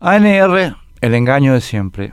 ANR, el engaño de siempre.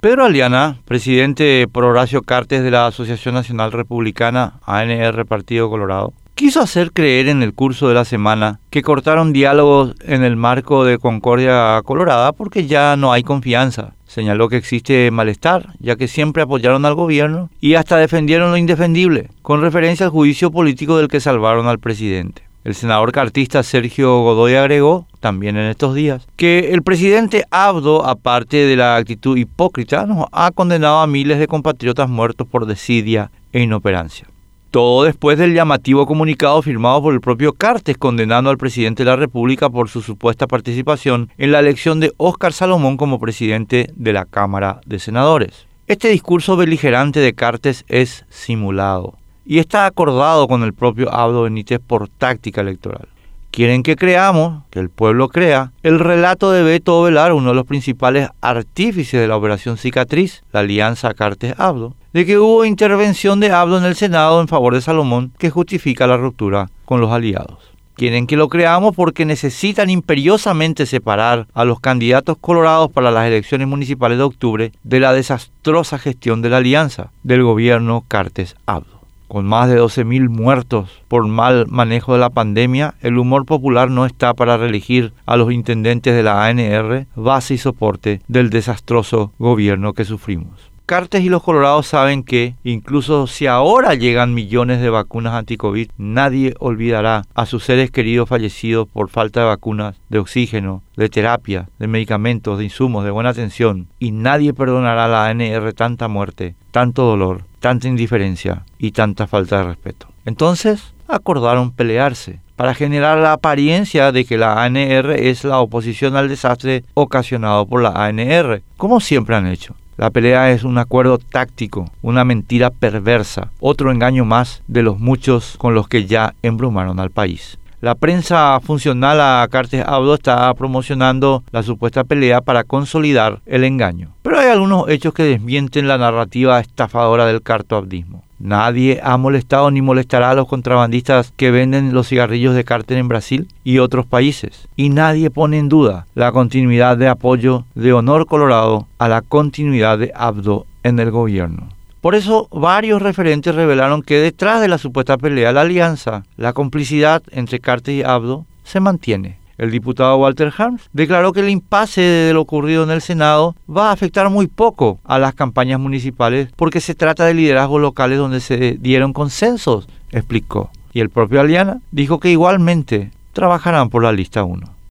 Pedro Aliana, presidente por Horacio Cartes de la Asociación Nacional Republicana ANR Partido Colorado, quiso hacer creer en el curso de la semana que cortaron diálogos en el marco de Concordia Colorada porque ya no hay confianza. Señaló que existe malestar, ya que siempre apoyaron al gobierno y hasta defendieron lo indefendible, con referencia al juicio político del que salvaron al presidente. El senador cartista Sergio Godoy agregó, también en estos días, que el presidente Abdo, aparte de la actitud hipócrita, nos ha condenado a miles de compatriotas muertos por desidia e inoperancia. Todo después del llamativo comunicado firmado por el propio Cartes condenando al presidente de la República por su supuesta participación en la elección de Óscar Salomón como presidente de la Cámara de Senadores. Este discurso beligerante de Cartes es simulado y está acordado con el propio Abdo Benítez por táctica electoral. Quieren que creamos, que el pueblo crea, el relato de Beto Ovelar, uno de los principales artífices de la operación Cicatriz, la alianza Cartes-Abdo, de que hubo intervención de Abdo en el Senado en favor de Salomón que justifica la ruptura con los aliados. Quieren que lo creamos porque necesitan imperiosamente separar a los candidatos colorados para las elecciones municipales de octubre de la desastrosa gestión de la alianza del gobierno Cartes-Abdo. Con más de 12.000 muertos por mal manejo de la pandemia, el humor popular no está para reelegir a los intendentes de la ANR, base y soporte del desastroso gobierno que sufrimos. Cartes y los Colorados saben que, incluso si ahora llegan millones de vacunas anti-COVID, nadie olvidará a sus seres queridos fallecidos por falta de vacunas, de oxígeno, de terapia, de medicamentos, de insumos, de buena atención. Y nadie perdonará a la ANR tanta muerte, tanto dolor, tanta indiferencia y tanta falta de respeto. Entonces, acordaron pelearse para generar la apariencia de que la ANR es la oposición al desastre ocasionado por la ANR, como siempre han hecho. La pelea es un acuerdo táctico, una mentira perversa, otro engaño más de los muchos con los que ya embrumaron al país. La prensa funcional a Cartes Abdo está promocionando la supuesta pelea para consolidar el engaño. Pero hay algunos hechos que desmienten la narrativa estafadora del cartoabdismo. Nadie ha molestado ni molestará a los contrabandistas que venden los cigarrillos de cártel en Brasil y otros países. Y nadie pone en duda la continuidad de apoyo de Honor Colorado a la continuidad de Abdo en el gobierno. Por eso varios referentes revelaron que detrás de la supuesta pelea, la alianza, la complicidad entre Cartes y Abdo se mantiene. El diputado Walter Harms declaró que el impasse de lo ocurrido en el Senado va a afectar muy poco a las campañas municipales porque se trata de liderazgos locales donde se dieron consensos, explicó. Y el propio Aliana dijo que igualmente trabajarán por la lista 1.